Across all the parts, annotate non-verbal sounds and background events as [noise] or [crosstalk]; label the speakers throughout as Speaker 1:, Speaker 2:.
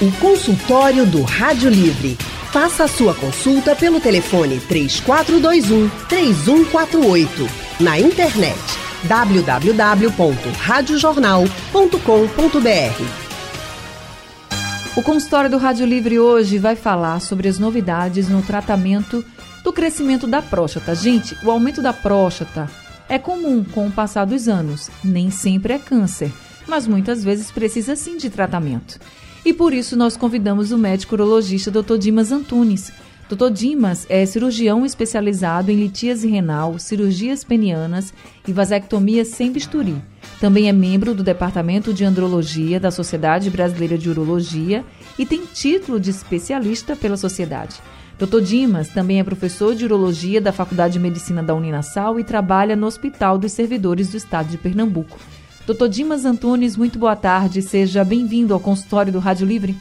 Speaker 1: O consultório do Rádio Livre. Faça a sua consulta pelo telefone 3421 3148. Na internet www.radiojornal.com.br.
Speaker 2: O consultório do Rádio Livre hoje vai falar sobre as novidades no tratamento do crescimento da próstata. Gente, o aumento da próstata é comum com o passar dos anos. Nem sempre é câncer, mas muitas vezes precisa sim de tratamento. E por isso nós convidamos o médico urologista Dr. Dimas Antunes. Dr. Dimas é cirurgião especializado em litíase renal, cirurgias penianas e vasectomia sem bisturi. Também é membro do Departamento de Andrologia da Sociedade Brasileira de Urologia e tem título de especialista pela sociedade. Dr. Dimas também é professor de urologia da Faculdade de Medicina da Uninasal e trabalha no Hospital dos Servidores do Estado de Pernambuco. Dr. Dimas Antunes, muito boa tarde. Seja bem-vindo ao consultório do Rádio Livre.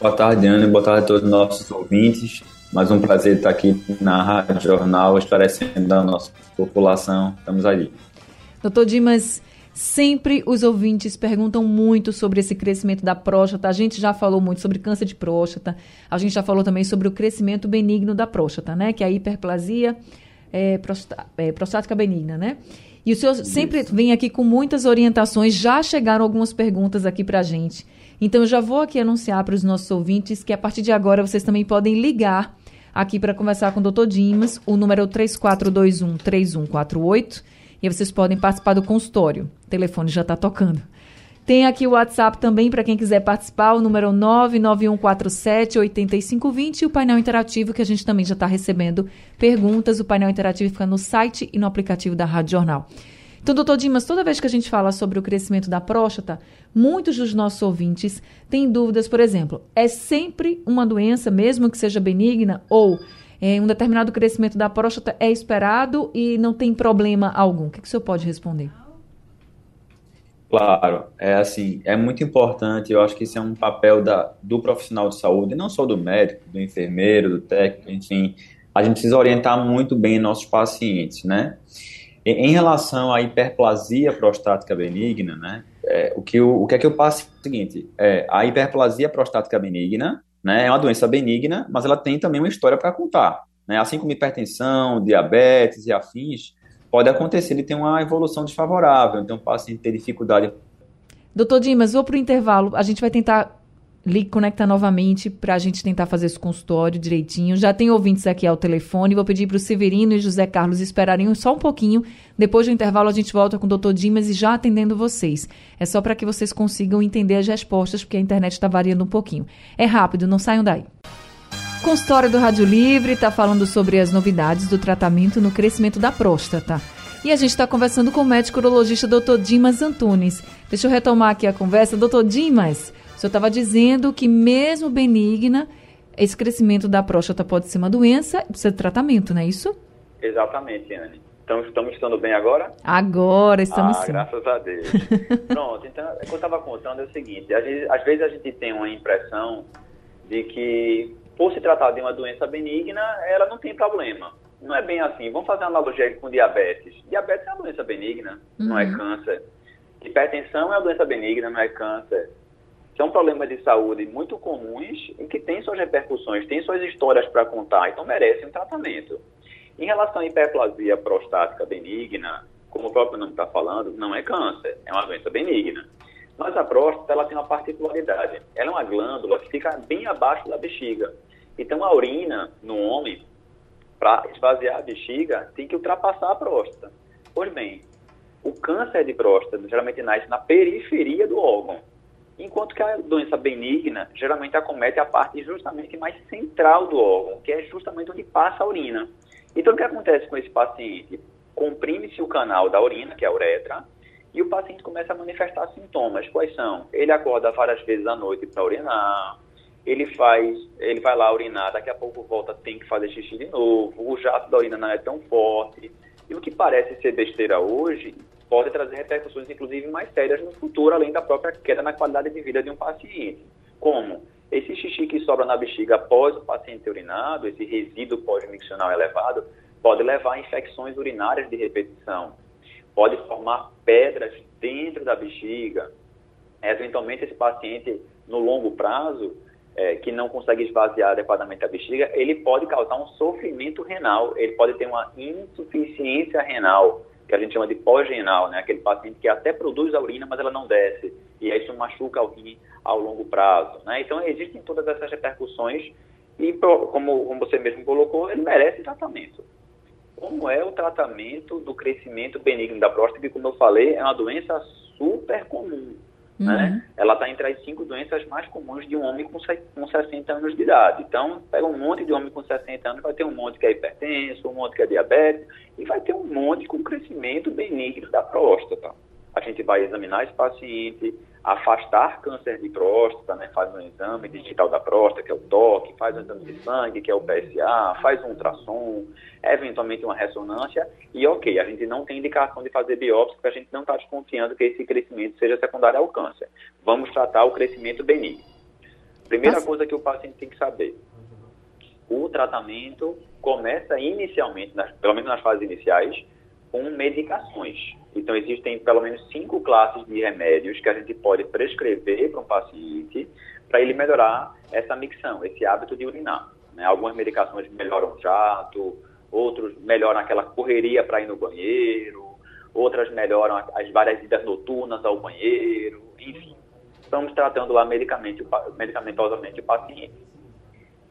Speaker 3: Boa tarde, Ana. Boa tarde a todos os nossos ouvintes. Mais um prazer estar aqui na Rádio Jornal, esclarecendo a nossa população. Estamos aí.
Speaker 2: Doutor Dimas, sempre os ouvintes perguntam muito sobre esse crescimento da próstata. A gente já falou muito sobre câncer de próstata. A gente já falou também sobre o crescimento benigno da próstata, né? Que é a hiperplasia é, é, prostática benigna, né? E o senhor Isso. sempre vem aqui com muitas orientações, já chegaram algumas perguntas aqui para a gente. Então, eu já vou aqui anunciar para os nossos ouvintes que a partir de agora vocês também podem ligar aqui para conversar com o Dr. Dimas. O número é o 3421-3148 e aí vocês podem participar do consultório. O telefone já está tocando. Tem aqui o WhatsApp também para quem quiser participar, o número 991478520 e o painel interativo que a gente também já está recebendo perguntas. O painel interativo fica no site e no aplicativo da Rádio Jornal. Então, doutor Dimas, toda vez que a gente fala sobre o crescimento da próstata, muitos dos nossos ouvintes têm dúvidas, por exemplo, é sempre uma doença, mesmo que seja benigna, ou é, um determinado crescimento da próstata é esperado e não tem problema algum? O que, que o senhor pode responder?
Speaker 3: Claro, é assim, é muito importante, eu acho que isso é um papel da, do profissional de saúde, não só do médico, do enfermeiro, do técnico, enfim, a gente precisa orientar muito bem nossos pacientes, né? Em, em relação à hiperplasia prostática benigna, né, é, o, que o que é que eu passo é o seguinte, é, a hiperplasia prostática benigna, né, é uma doença benigna, mas ela tem também uma história para contar, né, assim como hipertensão, diabetes e afins, pode acontecer ele tem uma evolução desfavorável, então o paciente tem dificuldade.
Speaker 2: Doutor Dimas, vou para o intervalo. A gente vai tentar lhe conectar novamente para a gente tentar fazer esse consultório direitinho. Já tem ouvintes aqui ao telefone. Vou pedir para o Severino e José Carlos esperarem só um pouquinho. Depois do intervalo, a gente volta com o doutor Dimas e já atendendo vocês. É só para que vocês consigam entender as respostas, porque a internet está variando um pouquinho. É rápido, não saiam daí. Consultório do Rádio Livre está falando sobre as novidades do tratamento no crescimento da próstata. E a gente está conversando com o médico urologista Dr. Dimas Antunes. Deixa eu retomar aqui a conversa. Doutor Dimas, o senhor estava dizendo que mesmo benigna, esse crescimento da próstata pode ser uma doença e precisa de tratamento, não é isso?
Speaker 3: Exatamente, Anne. Então, estamos estando bem agora?
Speaker 2: Agora estamos
Speaker 3: ah,
Speaker 2: sim.
Speaker 3: graças a Deus. [laughs] Pronto, então, o que eu estava contando é o seguinte, às vezes a gente tem uma impressão de que por se tratar de uma doença benigna, ela não tem problema. Não é bem assim. Vamos fazer uma analogia com diabetes. Diabetes é uma doença benigna, uhum. não é uhum. câncer. Hipertensão é uma doença benigna, não é câncer. São problemas de saúde muito comuns e que têm suas repercussões, têm suas histórias para contar, então merecem um tratamento. Em relação à hiperplasia prostática benigna, como o próprio nome está falando, não é câncer, é uma doença benigna. Mas a próstata ela tem uma particularidade. Ela é uma glândula que fica bem abaixo da bexiga. Então a urina no homem, para esvaziar a bexiga, tem que ultrapassar a próstata. Pois bem, o câncer de próstata geralmente nasce na periferia do órgão, enquanto que a doença benigna geralmente acomete a parte justamente mais central do órgão, que é justamente onde passa a urina. Então o que acontece com esse paciente? Comprime-se o canal da urina, que é a uretra, e o paciente começa a manifestar sintomas. Quais são? Ele acorda várias vezes à noite para urinar, ele faz, ele vai lá urinar, daqui a pouco volta, tem que fazer xixi de novo, o jato da urina não é tão forte. E o que parece ser besteira hoje pode trazer repercussões, inclusive, mais sérias no futuro, além da própria queda na qualidade de vida de um paciente. Como? Esse xixi que sobra na bexiga após o paciente urinado, esse resíduo pós-miccional elevado, pode levar a infecções urinárias de repetição pode formar pedras dentro da bexiga. Eventualmente, esse paciente, no longo prazo, é, que não consegue esvaziar adequadamente a bexiga, ele pode causar um sofrimento renal, ele pode ter uma insuficiência renal, que a gente chama de pós-renal, né? aquele paciente que até produz a urina, mas ela não desce, e isso machuca o rim ao longo prazo. Né? Então, existem todas essas repercussões, e como, como você mesmo colocou, ele merece tratamento. Como é o tratamento do crescimento benigno da próstata, que, como eu falei, é uma doença super comum. Né? Uhum. Né? Ela está entre as cinco doenças mais comuns de um homem com, com 60 anos de idade. Então, pega um monte de homem com 60 anos, vai ter um monte que é hipertenso, um monte que é diabetes, e vai ter um monte com crescimento benigno da próstata. A gente vai examinar esse paciente, afastar câncer de próstata, né? faz um exame digital da próstata, que é o toque, faz um exame de sangue, que é o PSA, faz um ultrassom, eventualmente uma ressonância, e ok, a gente não tem indicação de fazer biópsia, porque a gente não está desconfiando que esse crescimento seja secundário ao câncer. Vamos tratar o crescimento benigno. Primeira coisa que o paciente tem que saber, o tratamento começa inicialmente, nas, pelo menos nas fases iniciais, com medicações. Então, existem pelo menos cinco classes de remédios que a gente pode prescrever para um paciente para ele melhorar essa micção, esse hábito de urinar. Né? Algumas medicações melhoram o jato, outros melhoram aquela correria para ir no banheiro, outras melhoram as várias idas noturnas ao banheiro, enfim. Estamos tratando lá medicamentosamente o paciente.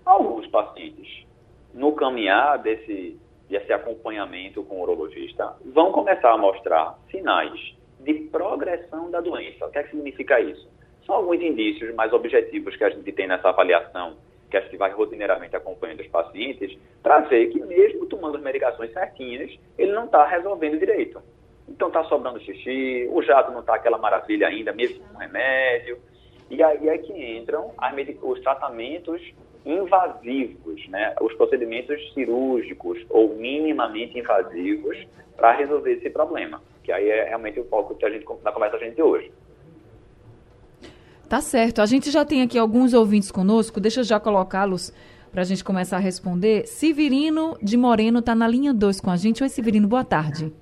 Speaker 3: Alguns pacientes, no caminhar desse desse acompanhamento com o urologista, vão começar a mostrar sinais de progressão da doença. O que, é que significa isso? São alguns indícios mais objetivos que a gente tem nessa avaliação, que a gente vai rotineiramente acompanhando os pacientes, para ver que mesmo tomando as medicações certinhas, ele não está resolvendo direito. Então está sobrando xixi, o jato não está aquela maravilha ainda, mesmo com remédio. E aí é que entram os tratamentos invasivos, né, os procedimentos cirúrgicos ou minimamente invasivos para resolver esse problema, que aí é realmente o foco que a gente na conversa a gente hoje.
Speaker 2: Tá certo. A gente já tem aqui alguns ouvintes conosco, deixa eu já colocá-los para a gente começar a responder. Severino de Moreno está na linha 2 com a gente. Oi, Severino, boa tarde.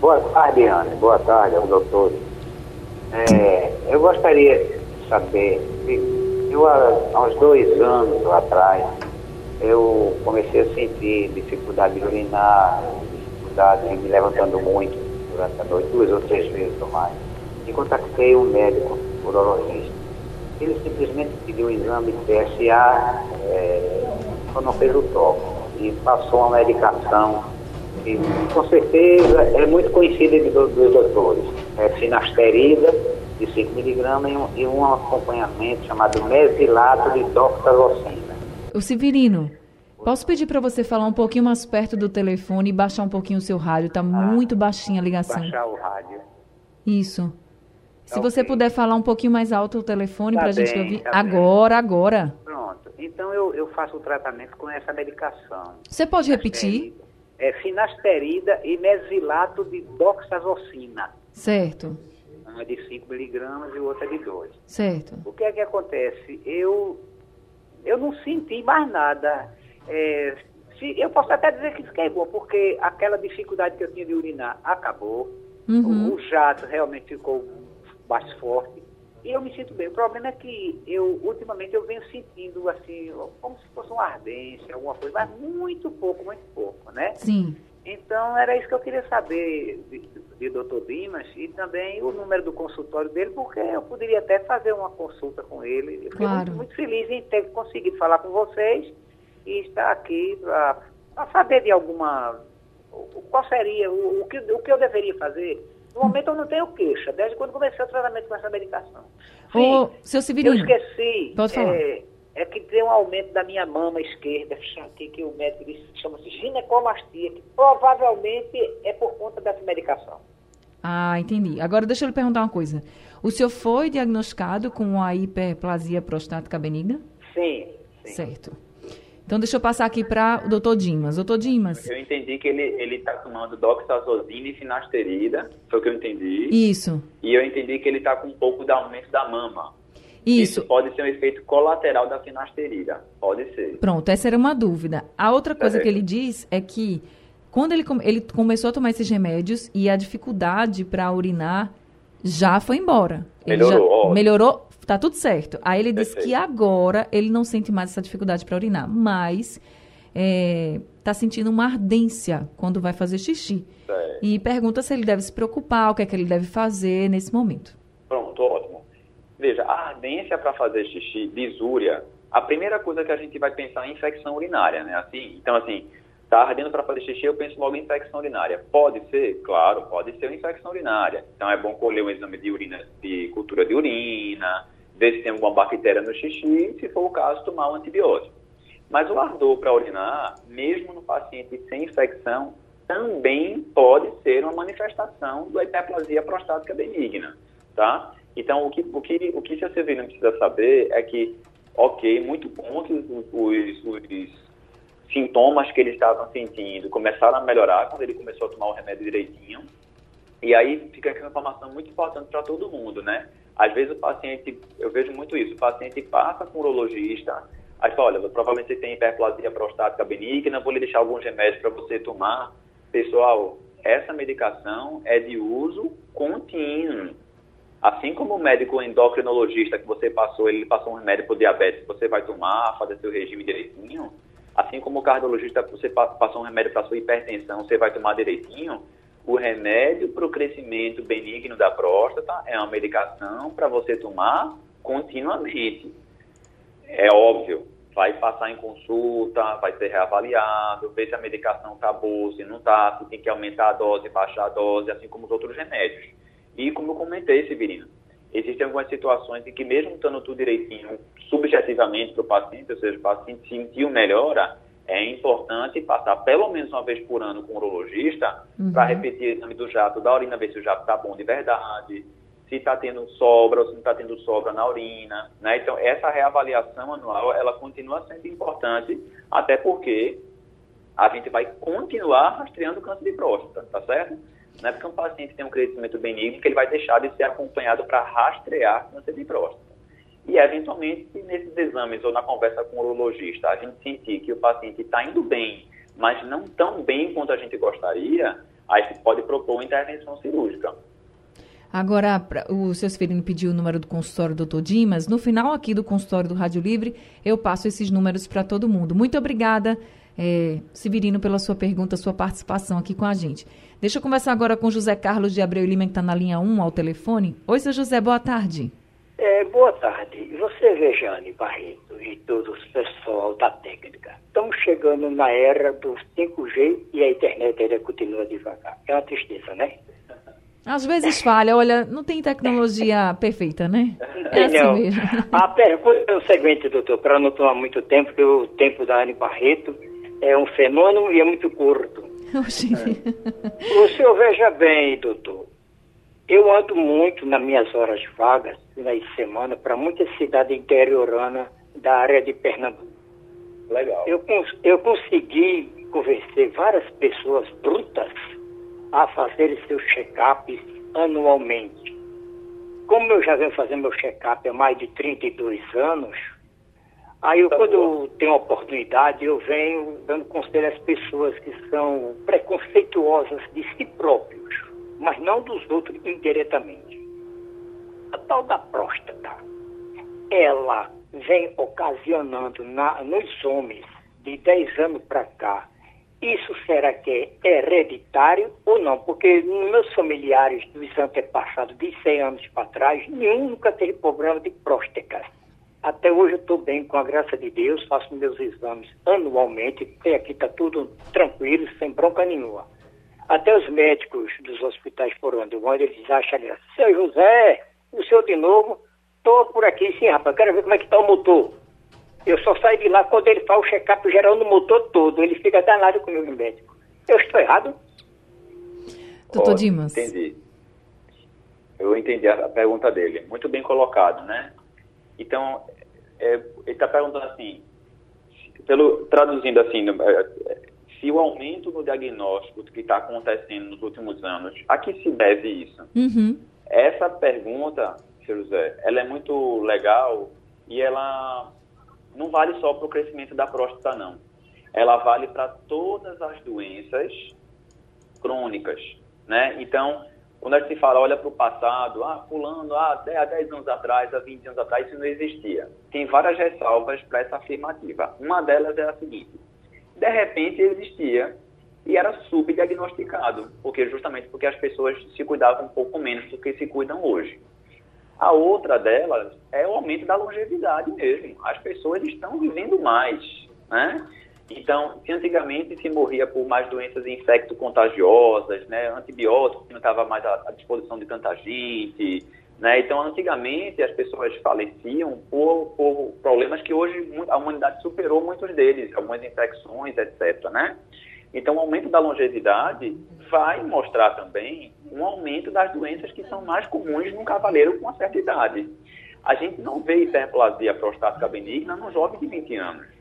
Speaker 4: Boa tarde, Ana. Boa tarde aos doutores. É, eu gostaria de saber eu, há uns dois anos atrás, eu comecei a sentir dificuldade de urinar, dificuldade de me levantando muito durante a noite, duas ou três vezes ou mais. E contactei um médico urologista. Ele simplesmente pediu um exame de PSA, é, só não fez o toque, e passou uma medicação que, com certeza, é muito conhecida dos, dos doutores. É finasterida, de 5 miligramas e um, acompanhamento chamado mesilato de doxazocina.
Speaker 2: O Severino, posso pedir para você falar um pouquinho mais perto do telefone e baixar um pouquinho o seu rádio? Está ah, muito baixinha a ligação.
Speaker 4: Baixar o rádio.
Speaker 2: Isso. Se okay. você puder falar um pouquinho mais alto o telefone tá para a gente ouvir. Tá agora, bem. agora.
Speaker 4: Pronto. Então eu, eu faço o tratamento com essa medicação.
Speaker 2: Você pode repetir?
Speaker 4: É finasterida e mesilato de doxazocina.
Speaker 2: Certo
Speaker 4: é de 5 miligramas e outra é de 2.
Speaker 2: Certo.
Speaker 4: O que é que acontece? Eu, eu não senti mais nada. É, se, eu posso até dizer que fiquei boa, porque aquela dificuldade que eu tinha de urinar acabou. Uhum. O, o jato realmente ficou mais forte. E eu me sinto bem. O problema é que eu, ultimamente, eu venho sentindo, assim, como se fosse uma ardência, alguma coisa, mas muito pouco, muito pouco, né?
Speaker 2: Sim.
Speaker 4: Então, era isso que eu queria saber de, de Dr. Dimas e também o número do consultório dele, porque eu poderia até fazer uma consulta com ele. Eu claro. muito, muito, feliz em ter conseguido falar com vocês e estar aqui para saber de alguma. Qual seria, o, o, que, o que eu deveria fazer. No momento eu não tenho queixa, desde quando comecei o tratamento com essa medicação.
Speaker 2: Sim, Ô, seu Severino.
Speaker 4: Eu esqueci.
Speaker 2: Pode falar. É,
Speaker 4: é que tem um aumento da minha mama esquerda, que, que o médico disse chama-se ginecomastia, que provavelmente é por conta dessa medicação.
Speaker 2: Ah, entendi. Agora deixa eu lhe perguntar uma coisa. O senhor foi diagnosticado com a hiperplasia prostática benigna?
Speaker 4: Sim. sim.
Speaker 2: Certo. Então deixa eu passar aqui para o doutor Dimas. Doutor Dimas.
Speaker 3: Eu entendi que ele está tomando doxazosina e finasterida, foi o que eu entendi.
Speaker 2: Isso.
Speaker 3: E eu entendi que ele está com um pouco de aumento da mama.
Speaker 2: Isso.
Speaker 3: Isso pode ser um efeito colateral da finasterida. Pode ser.
Speaker 2: Pronto, essa era uma dúvida. A outra coisa é. que ele diz é que quando ele, ele começou a tomar esses remédios e a dificuldade para urinar Já foi embora.
Speaker 3: Melhorou,
Speaker 2: já, melhorou, tá tudo certo. Aí ele disse
Speaker 3: Perfeito.
Speaker 2: que agora ele não sente mais essa dificuldade para urinar, mas é, tá sentindo uma ardência quando vai fazer xixi.
Speaker 3: Certo.
Speaker 2: E pergunta se ele deve se preocupar, o que é que ele deve fazer nesse momento.
Speaker 3: Pronto, ótimo. Veja, a ardência para fazer xixi, disúria, a primeira coisa que a gente vai pensar é infecção urinária, né? Assim, então, assim, tá ardendo para fazer xixi, eu penso logo em infecção urinária. Pode ser? Claro, pode ser uma infecção urinária. Então, é bom colher um exame de urina, de cultura de urina, ver se tem alguma bactéria no xixi, se for o caso, tomar um antibiótico. Mas o ardor para urinar, mesmo no paciente sem infecção, também pode ser uma manifestação da hiperplasia prostática benigna, tá? Então, o que, o que, o que seu Severino precisa saber é que, ok, muito que os, os, sintomas que ele estava sentindo começaram a melhorar quando ele começou a tomar o remédio direitinho. E aí fica aqui uma informação muito importante para todo mundo, né? Às vezes o paciente, eu vejo muito isso, o paciente passa com o urologista, aí fala, olha, provavelmente você tem hiperplasia prostática benigna, vou lhe deixar alguns remédios para você tomar. Pessoal, essa medicação é de uso contínuo. Assim como o médico endocrinologista que você passou, ele passou um remédio para diabetes, você vai tomar, fazer seu regime direitinho. Assim como o cardiologista, você passou um remédio para sua hipertensão, você vai tomar direitinho. O remédio para o crescimento benigno da próstata é uma medicação para você tomar continuamente. É óbvio, vai passar em consulta, vai ser reavaliado, ver se a medicação está boa, se não está, se tem que aumentar a dose, baixar a dose, assim como os outros remédios. E como eu comentei, Severino, existem algumas situações em que mesmo estando tudo direitinho, subjetivamente para o paciente, ou seja, o paciente sentiu melhora, é importante passar pelo menos uma vez por ano com o urologista
Speaker 2: Uhum.
Speaker 3: para repetir o exame do jato da urina, ver se o jato está bom de verdade, se está tendo sobra ou se não está tendo sobra na urina. Né? Então, essa reavaliação anual, ela continua sendo importante, até porque a gente vai continuar rastreando o câncer de próstata, tá certo? É porque um paciente tem um crescimento benigno que ele vai deixar de ser acompanhado para rastrear câncer de próstata. E, eventualmente, se nesses exames ou na conversa com o urologista a gente sentir que o paciente está indo bem, mas não tão bem quanto a gente gostaria, aí se pode propor uma intervenção cirúrgica.
Speaker 2: Agora, o seu Severino pediu o número do consultório do Dr. Dimas. No final aqui do consultório do Rádio Livre, eu passo esses números para todo mundo. Muito obrigada, eh, Severino, pela sua pergunta, sua participação aqui com a gente. Deixa eu conversar agora com José Carlos de Abreu Lima, que está na linha 1 ao telefone. Oi, seu José, boa tarde.
Speaker 5: É, boa tarde. Você, Vejane Barreto e todos o pessoal da técnica, estamos chegando na era do 5G e a internet ainda continua devagar. É uma tristeza, né?
Speaker 2: Às vezes falha, olha, não tem tecnologia [laughs] perfeita, né? É assim
Speaker 5: Não.
Speaker 2: mesmo.
Speaker 5: A pergunta é o seguinte, doutor, para não tomar muito tempo, porque o tempo da Anne Barreto é um fenômeno e é muito curto. [laughs]
Speaker 2: Oxi.
Speaker 5: O senhor veja bem, doutor. Eu ando muito nas minhas horas vagas, finais de semana, para muita cidade interiorana da área de Pernambuco.
Speaker 3: Legal.
Speaker 5: Eu, cons- eu consegui convencer várias pessoas brutas a fazerem seus check-ups anualmente. Como eu já venho fazendo meu check-up há mais de 32 anos, aí eu,
Speaker 3: Tá
Speaker 5: quando eu tenho oportunidade, eu venho dando conselho às pessoas que são preconceituosas de si próprios, mas não dos outros indiretamente. A tal da próstata, ela vem ocasionando na- nos homens de 10 anos para cá. Isso será que é hereditário ou não? Porque nos meus familiares dos antepassados, de 100 anos para trás, nenhum nunca teve problema de próstata. Até hoje eu estou bem, com a graça de Deus, faço meus exames anualmente, e aqui está tudo tranquilo, sem bronca nenhuma. Até os médicos dos hospitais por onde eu ando, eles acham, ali, seu José, o senhor de novo? Estou por aqui, sim, rapaz, quero ver como é que está o motor. Eu só saio de lá quando ele faz o check-up geral no motor todo, ele fica danado comigo, médico. Eu estou errado?
Speaker 2: Doutor
Speaker 3: Ó,
Speaker 2: Dimas.
Speaker 3: Entendi. Eu entendi a pergunta dele. Muito bem colocado, né? Então, é, ele está perguntando assim, pelo, traduzindo assim, é, se o aumento no diagnóstico que está acontecendo nos últimos anos, a que se deve isso?
Speaker 2: Uhum.
Speaker 3: Essa pergunta, seu José, ela é muito legal e ela não vale só para o crescimento da próstata, não. Ela vale para todas as doenças crônicas, né? Então, Quando a gente fala, olha para o passado, ah, fulano, ah, há 10 anos atrás, há 20 anos atrás, isso não existia. Tem várias ressalvas para essa afirmativa. Uma delas é a seguinte, de repente existia e era subdiagnosticado, porque justamente porque as pessoas se cuidavam um pouco menos do que se cuidam hoje. A outra delas é o aumento da longevidade mesmo. As pessoas estão vivendo mais, né? Então, se antigamente se morria por mais doenças infecto-contagiosas, né, antibióticos não estava mais à, disposição de tanta gente, né, então antigamente as pessoas faleciam por, por problemas que hoje a humanidade superou muitos deles, algumas infecções, etc, né? Então, o aumento da longevidade vai mostrar também um aumento das doenças que são mais comuns num cavaleiro com uma certa idade. A gente não vê hiperplasia prostática benigna num jovem de 20 anos.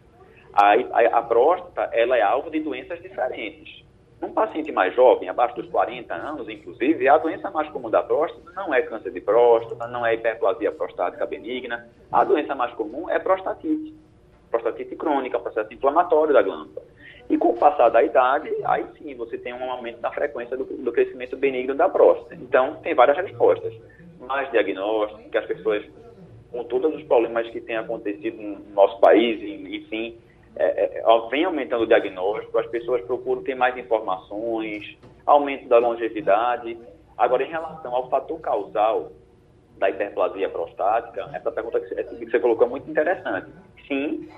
Speaker 3: A, a, a próstata ela é alvo de doenças diferentes. Num paciente mais jovem, abaixo dos 40 anos, inclusive, a doença mais comum da próstata não é câncer de próstata, não é hiperplasia prostática benigna. A doença mais comum é prostatite. Prostatite crônica, processo inflamatório da glândula. E com o passar da idade, aí sim você tem um aumento da frequência do, do crescimento benigno da próstata. Então, tem várias respostas. Mais diagnóstico, que as pessoas, com todos os problemas que têm acontecido no nosso país, enfim, é, é, vem aumentando o diagnóstico, as pessoas procuram ter mais informações, aumento da longevidade. Agora, em relação ao fator causal da hiperplasia prostática, essa pergunta que você colocou é muito interessante. Sim,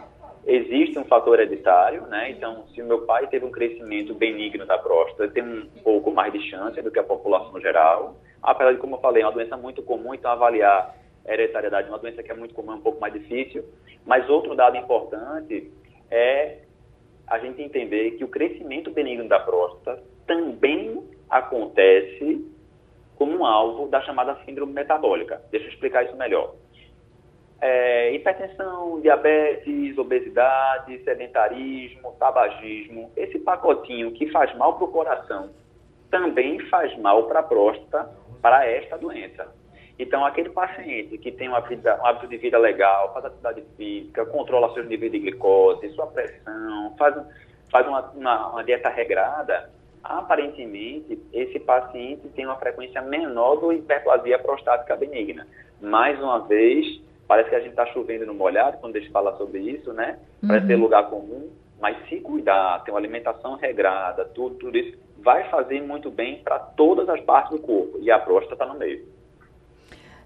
Speaker 3: existe um fator hereditário, né? Então, se o meu pai teve um crescimento benigno da próstata, tem um pouco mais de chance do que a população geral. Apesar de, como eu falei, é uma doença muito comum, então avaliar hereditariedade é uma doença que é muito comum, é um pouco mais difícil. Mas outro dado importante é a gente entender que o crescimento benigno da próstata também acontece como um alvo da chamada síndrome metabólica. Deixa eu explicar isso melhor é, hipertensão, diabetes, obesidade, sedentarismo, tabagismo, esse pacotinho que faz mal para o coração também faz mal para a próstata, para esta doença. Então, aquele paciente que tem uma vida, um hábito de vida legal, faz atividade física, controla seus níveis de glicose, sua pressão, faz, faz uma, uma, uma dieta regrada, aparentemente, esse paciente tem uma frequência menor do hiperplasia prostática benigna. Mais uma vez, Parece que a gente está chovendo no molhado quando a gente fala sobre isso, né? Parece uhum. ser lugar comum, mas se cuidar, ter uma alimentação regrada, tudo, tudo isso, vai fazer muito bem para todas as partes do corpo. E a próstata está no meio.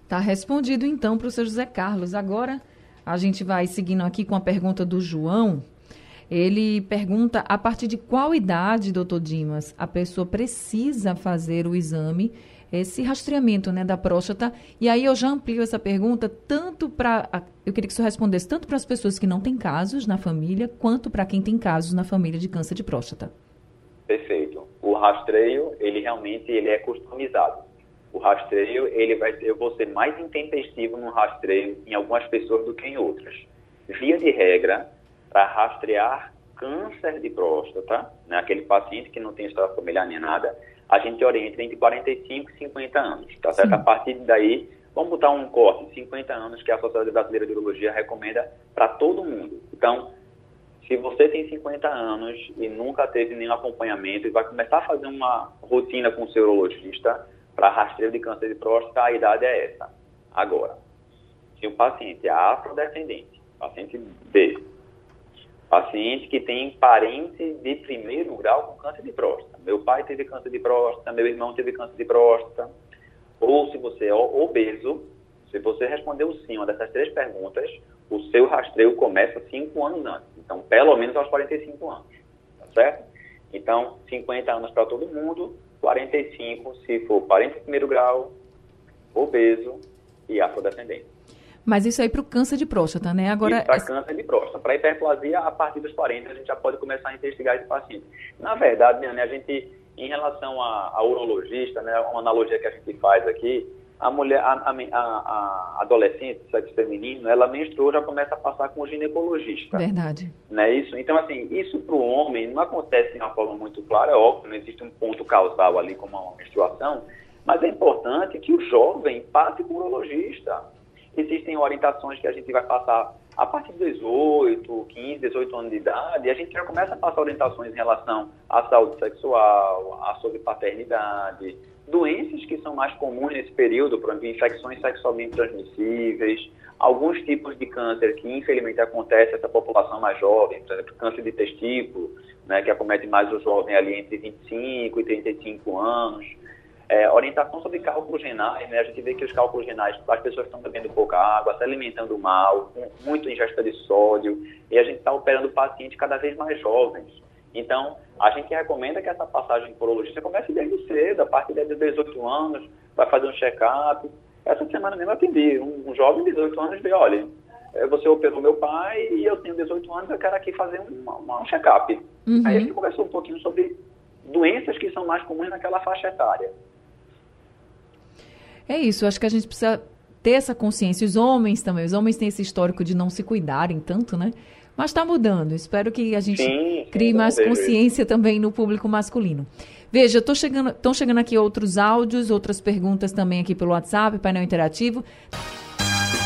Speaker 2: Tá respondido então para o seu José Carlos. Agora a gente vai seguindo aqui com a pergunta do João. Ele pergunta a partir de qual idade, doutor Dimas, a pessoa precisa fazer o exame esse rastreamento né, da próstata. E aí eu já amplio essa pergunta tanto para. Eu queria que senhor respondesse tanto para as pessoas que não têm casos na família, quanto para quem tem casos na família de câncer de próstata.
Speaker 3: Perfeito. O rastreio, ele realmente ele é customizado. O rastreio, ele vai eu vou ser mais intempestivo no rastreio em algumas pessoas do que em outras. Via de regra, para rastrear câncer de próstata, né, aquele paciente que não tem história familiar nem nada, a gente orienta entre 45 e 50 anos, tá certo? Sim. A partir daí, vamos botar um corte, 50 anos, que a Sociedade Brasileira de Urologia recomenda para todo mundo. Então, se você tem 50 anos e nunca teve nenhum acompanhamento e vai começar a fazer uma rotina com o seu urologista para rastreio de câncer de próstata, a idade é essa. Agora, se o paciente é afrodescendente, paciente B, paciente que tem parente de primeiro grau com câncer de próstata, meu pai teve câncer de próstata, meu irmão teve câncer de próstata, ou se você é obeso, se você respondeu sim uma dessas três perguntas, o seu rastreio começa cinco anos antes. Então, pelo menos aos 45 anos, tá certo? Então, 50 anos para todo mundo, 45 se for parente de primeiro grau, obeso e afrodescendente.
Speaker 2: Mas isso aí para o câncer de próstata, né? Agora
Speaker 3: para câncer de próstata, para hiperplasia a partir dos 40 a gente já pode começar a investigar esse paciente. Na verdade, né, a gente em relação a, a urologista, né, uma analogia que a gente faz aqui, a mulher, a, a, a adolescente, sexo feminino, ela menstruou já começa a passar com o ginecologista.
Speaker 2: Verdade.
Speaker 3: Né, isso? Então, assim, isso para o homem não acontece de uma forma muito clara, é óbvio, não existe um ponto causal ali como uma menstruação, mas é importante que o jovem passe com o urologista existem orientações que a gente vai passar a partir de 18, 15, 18 anos de idade, a gente já começa a passar orientações em relação à saúde sexual, a sobre paternidade, doenças que são mais comuns nesse período, por exemplo, infecções sexualmente transmissíveis, alguns tipos de câncer que infelizmente acontece nessa população mais jovem, por exemplo, câncer de testículo, né, que acomete mais o jovem ali entre 25 e 35 anos. É, orientação sobre cálculos renais, né, a gente vê que os cálculos renais, as pessoas estão bebendo pouca água, se alimentando mal, com muito ingesta de sódio, e a gente está operando pacientes cada vez mais jovens. Então, a gente recomenda que essa passagem por urologista comece desde cedo, a partir de 18 anos, vai fazer um check-up. Essa semana mesmo eu atendi um, um jovem de 18 anos veio, olha, é, você operou meu pai e eu tenho 18 anos, eu quero aqui fazer um, um check-up. Uhum. Aí a gente conversou um pouquinho sobre doenças que são mais comuns naquela faixa etária.
Speaker 2: É isso, acho que a gente precisa ter essa consciência. Os homens também, os homens têm esse histórico de não se cuidarem tanto, né? Mas está mudando. Espero que a gente sim, crie mais consciência também no público masculino. Veja, estão chegando, chegando aqui outros áudios, outras perguntas também aqui pelo WhatsApp, painel interativo.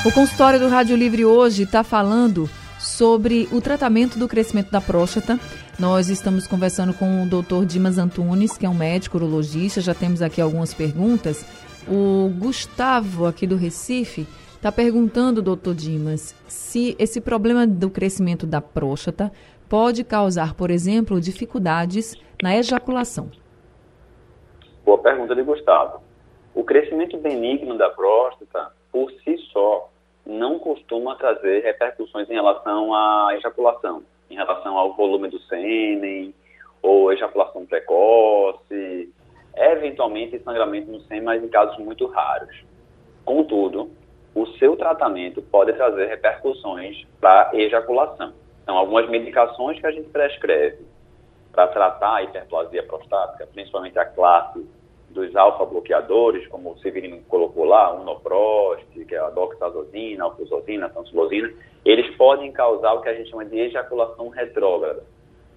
Speaker 2: O consultório do Rádio Livre hoje está falando sobre o tratamento do crescimento da próstata. Nós estamos conversando com o Dr. Dimas Antunes, que é um médico urologista. Já temos aqui algumas perguntas. O Gustavo, aqui do Recife, está perguntando, doutor Dimas, se esse problema do crescimento da próstata pode causar, por exemplo, dificuldades na ejaculação.
Speaker 3: Boa pergunta de Gustavo. O crescimento benigno da próstata, por si só, não costuma trazer repercussões em relação à ejaculação, em relação ao volume do sêmen, ou ejaculação precoce, eventualmente sangramento no sêmen, mas em casos muito raros. Contudo, seu tratamento pode trazer repercussões para ejaculação. Então, algumas medicações que a gente prescreve para tratar a hiperplasia prostática, principalmente a classe dos alfa-bloqueadores, como o Severino colocou lá, o Noprost, que é a doxazosina, alfuzosina, tansulosina, eles podem causar o que a gente chama de ejaculação retrógrada,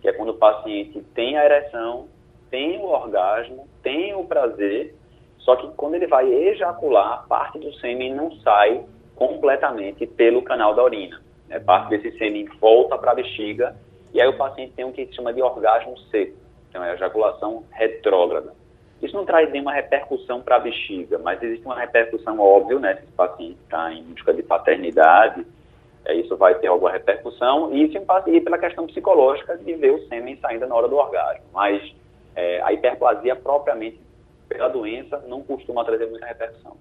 Speaker 3: que é quando o paciente tem a ereção, tem o orgasmo, tem o prazer, só que quando ele vai ejacular, parte do sêmen não sai completamente pelo canal da urina. Né? Parte desse sêmen volta para a bexiga e aí o paciente tem o que se chama de orgasmo seco, então é ejaculação retrógrada. Isso não traz nenhuma repercussão para a bexiga, mas existe uma repercussão óbvia, né? Se esse paciente está em busca de paternidade, é, isso vai ter alguma repercussão, e, isso, e pela questão psicológica de ver o sêmen saindo na hora do orgasmo. Mas é, a hiperplasia propriamente pela doença não costuma trazer muita repercussão.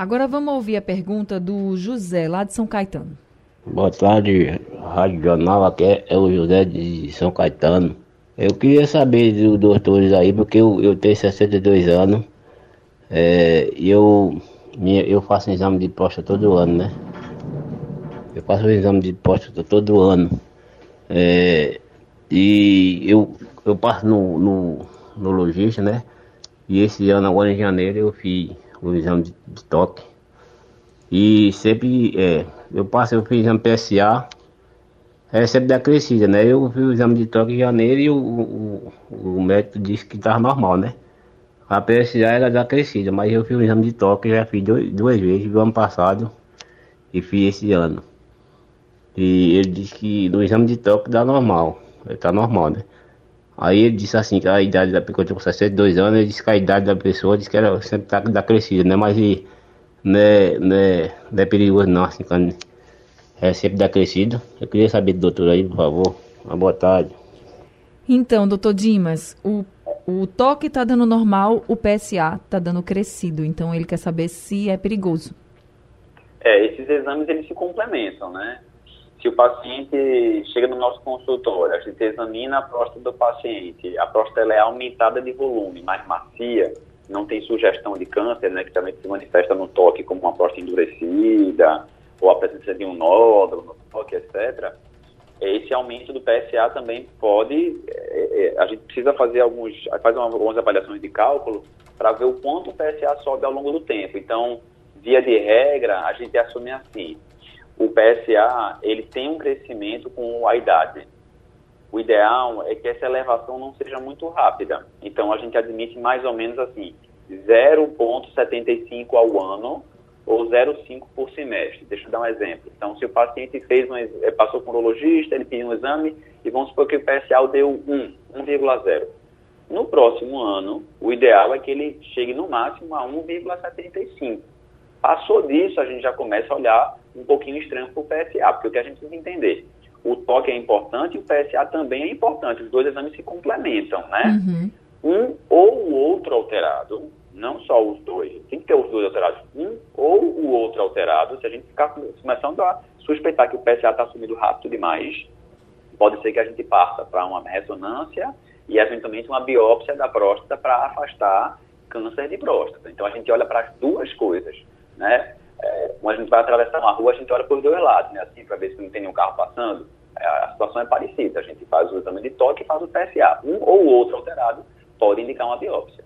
Speaker 2: Agora vamos ouvir a pergunta do José, lá de São Caetano.
Speaker 6: Boa tarde, Rádio Jornal, aqui é o José de São Caetano. Eu queria saber dos doutores aí, porque eu, eu tenho 62 anos é, e eu, minha, eu faço exame de próstata todo ano, né? Eu faço o exame de próstata todo ano. É, e eu, eu passo no, no, no logista, né? E esse ano, agora em janeiro, eu fiz o exame de, de toque. E sempre, é, eu passo, eu fiz exame PSA, é sempre da crescida, né? Eu fiz o exame de toque em janeiro e o, o, o médico disse que estava normal, né? A PSA era da crescida, mas eu fiz o exame de toque, já fiz dois, duas vezes, no ano passado e fiz esse ano. E ele disse que no exame de toque dá normal, está normal, né? Aí ele disse assim, que a idade da pessoa, com 62 anos, ele disse que a idade da pessoa disse que era sempre tá da crescida, né? Mas e, né, né, não é perigoso não, assim, quando é sempre da crescida. Eu queria saber do doutor aí, por favor. Uma boa tarde.
Speaker 2: Então, doutor Dimas, o, o toque está dando normal, o PSA está dando crescido. Então, ele quer saber se é perigoso.
Speaker 3: É, esses exames, eles se complementam, né? Se o paciente chega no nosso consultório, a gente examina a próstata do paciente, a próstata é aumentada de volume, mais macia, não tem sugestão de câncer, né, que também se manifesta no toque como uma próstata endurecida, ou a presença de um nódulo no toque, etc. Esse aumento do PSA também pode, é, é, a gente precisa fazer alguns, faz algumas avaliações de cálculo para ver o quanto o PSA sobe ao longo do tempo. Então, via de regra, a gente assume assim, o PSA ele tem um crescimento com a idade. O ideal é que essa elevação não seja muito rápida. Então a gente admite mais ou menos assim 0,75 ao ano ou 0,5 por semestre. Deixa eu dar um exemplo. Então, se o paciente fez um, eh, passou com o urologista, ele pediu um exame e vamos supor que o PSA deu 1, 1,0. No próximo ano, o ideal é que ele chegue no máximo a 1,75. Passou disso, a gente já começa a olhar um pouquinho estranho para o PSA, porque o que a gente precisa entender, o toque é importante e o PSA também é importante, os dois exames se complementam, né?
Speaker 2: Uhum.
Speaker 3: Um ou o outro alterado, não só os dois, tem que ter os dois alterados, um ou o outro alterado, se a gente ficar começando a suspeitar que o PSA está sumindo rápido demais, pode ser que a gente parta para uma ressonância e eventualmente uma biópsia da próstata para afastar câncer de próstata. Então a gente olha para as duas coisas, né? É, quando a gente vai atravessar uma rua, a gente olha por dois lados, né? Assim, para ver se não tem nenhum carro passando. É, a situação é parecida. A gente faz o exame de toque e faz o PSA. Um ou outro alterado pode indicar uma biópsia.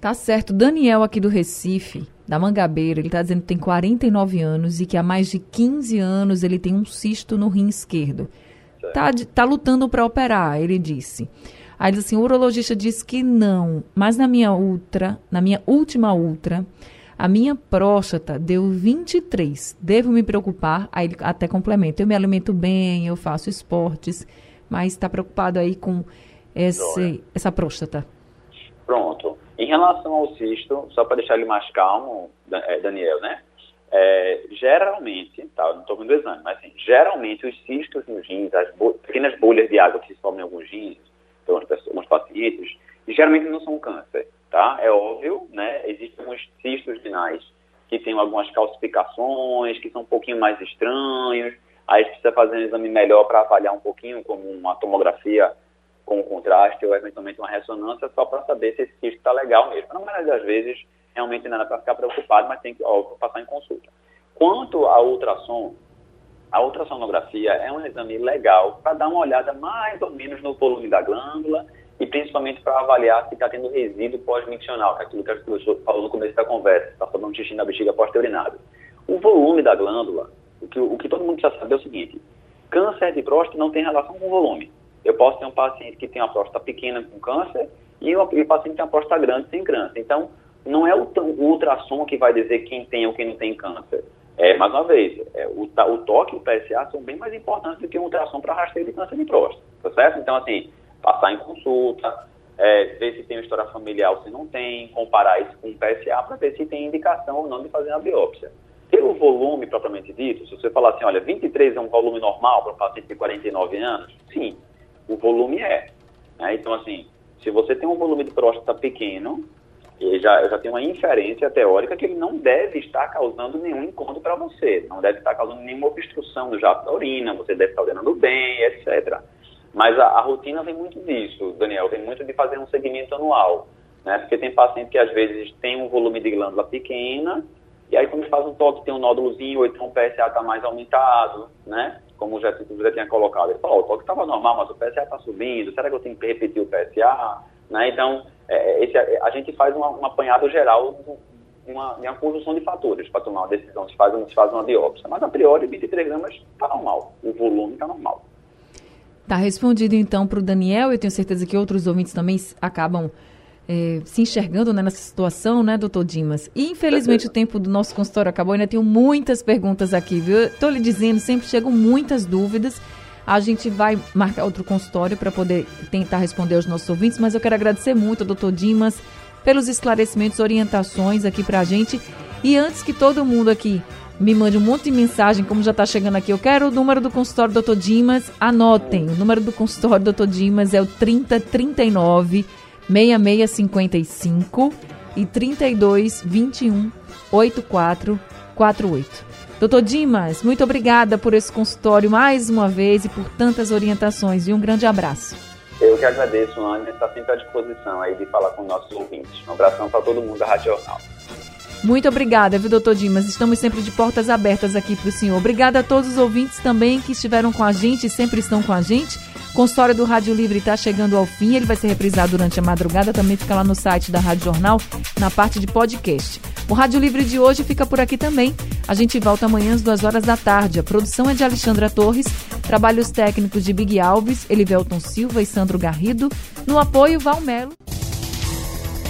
Speaker 2: Tá certo. Daniel aqui do Recife, da Mangabeira, ele está dizendo que tem 49 anos e que há mais de 15 anos ele tem um cisto no rim esquerdo. Tá, tá lutando para operar, ele disse. Aí ele disse assim, o urologista disse que não, mas na minha ultra, na minha última ultra, a minha próstata deu 23. Devo me preocupar? Aí ele até complementa. Eu me alimento bem, eu faço esportes, mas está preocupado aí com esse, essa próstata.
Speaker 3: Pronto. Em relação ao cisto, só para deixar ele mais calmo, é, Daniel, né? É, geralmente, tá, não estou vendo o exame, mas assim, geralmente os cistos nos rins, as bo pequenas bolhas de água que se formam em alguns rins, então, alguns pacientes, geralmente não são câncer tá? É óbvio, né? Existem alguns cistos renais que têm algumas calcificações, que são um pouquinho mais estranhos. Aí precisa fazer um exame melhor para avaliar um pouquinho, como uma tomografia com contraste ou eventualmente uma ressonância, só para saber se esse cisto está legal mesmo. Na maioria das vezes, realmente não é para ficar preocupado, mas tem que óbvio, passar em consulta. Quanto à ultrassom, a ultrassonografia é um exame legal para dar uma olhada mais ou menos no volume da glândula e principalmente para avaliar se está tendo resíduo pós-miccional, que é aquilo que a gente falou no começo da conversa, está falando xixi na bexiga pós-urinado. O volume da glândula, o que, o que todo mundo precisa saber é o seguinte, câncer de próstata não tem relação com o volume. Eu posso ter um paciente que tem uma próstata pequena com câncer e um, paciente que tem uma próstata grande sem câncer. Então, não é o, o ultrassom que vai dizer quem tem ou quem não tem câncer. É, mais uma vez, é, o, o toque e o PSA são bem mais importantes do que um ultrassom para rastreio de câncer de próstata, tá certo? Então, assim, passar em consulta, é, ver se tem uma história familiar ou se não tem, comparar isso com o PSA para ver se tem indicação ou não de fazer uma biópsia. Pelo volume propriamente dito, se você falar assim, olha, 23 é um volume normal para um paciente de 49 anos, sim, o volume é. Né? Então, assim, se você tem um volume de próstata pequeno, eu já, já tenho uma inferência teórica que ele não deve estar causando nenhum incômodo para você, não deve estar causando nenhuma obstrução do jato da urina, você deve estar urinando bem, etc. Mas a, a, rotina vem muito disso, Daniel, vem muito de fazer um segmento anual, né? Porque tem paciente que às vezes tem um volume de glândula pequena, e aí quando faz um toque tem um nódulozinho, ou então o PSA está mais aumentado, né? Como já, já tinha colocado. Ele falou, o toque estava normal, mas o PSA está subindo, será que eu tenho que repetir o PSA? Né? Então, é, esse, a gente faz uma, um apanhado geral uma, uma conjunção de fatores para tomar uma decisão se faz se faz uma biópsia. Mas, a priori, 23 gramas está normal, o volume está normal.
Speaker 2: Tá respondido então para o Daniel. Eu tenho certeza que outros ouvintes também acabam é, se enxergando né, nessa situação, né, doutor Dimas? E infelizmente o tempo do nosso consultório acabou. Ainda tenho muitas perguntas aqui, viu? Estou lhe dizendo, sempre chegam muitas dúvidas. A gente vai marcar outro consultório para poder tentar responder aos nossos ouvintes, mas eu quero agradecer muito ao doutor Dimas pelos esclarecimentos, orientações aqui para a gente. E antes que todo mundo aqui me mande um monte de mensagem, como já está chegando aqui. Eu quero o número do consultório Dr. Dimas. Anotem. O número do consultório Dr. Dimas é o 3039 6655 e 3221 8448. Doutor Dimas, muito obrigada por esse consultório mais uma vez e por tantas orientações. E um grande abraço.
Speaker 3: Eu que agradeço, Ana. Está sempre à disposição aí de falar com nossos ouvintes. Um abração para todo mundo da Rádio Jornal.
Speaker 2: Muito obrigada, viu, doutor Dimas? Estamos sempre de portas abertas aqui para o senhor. Obrigada a todos os ouvintes também que estiveram com a gente e sempre estão com a gente. O consultório do Rádio Livre está chegando ao fim. Ele vai ser reprisado durante a madrugada. Também fica lá no site da Rádio Jornal, na parte de podcast. O Rádio Livre de hoje fica por aqui também. A gente volta amanhã às duas horas da tarde. A produção é de Alexandra Torres, trabalhos técnicos de Big Alves, Elivelton Silva e Sandro Garrido. No apoio, Valmelo.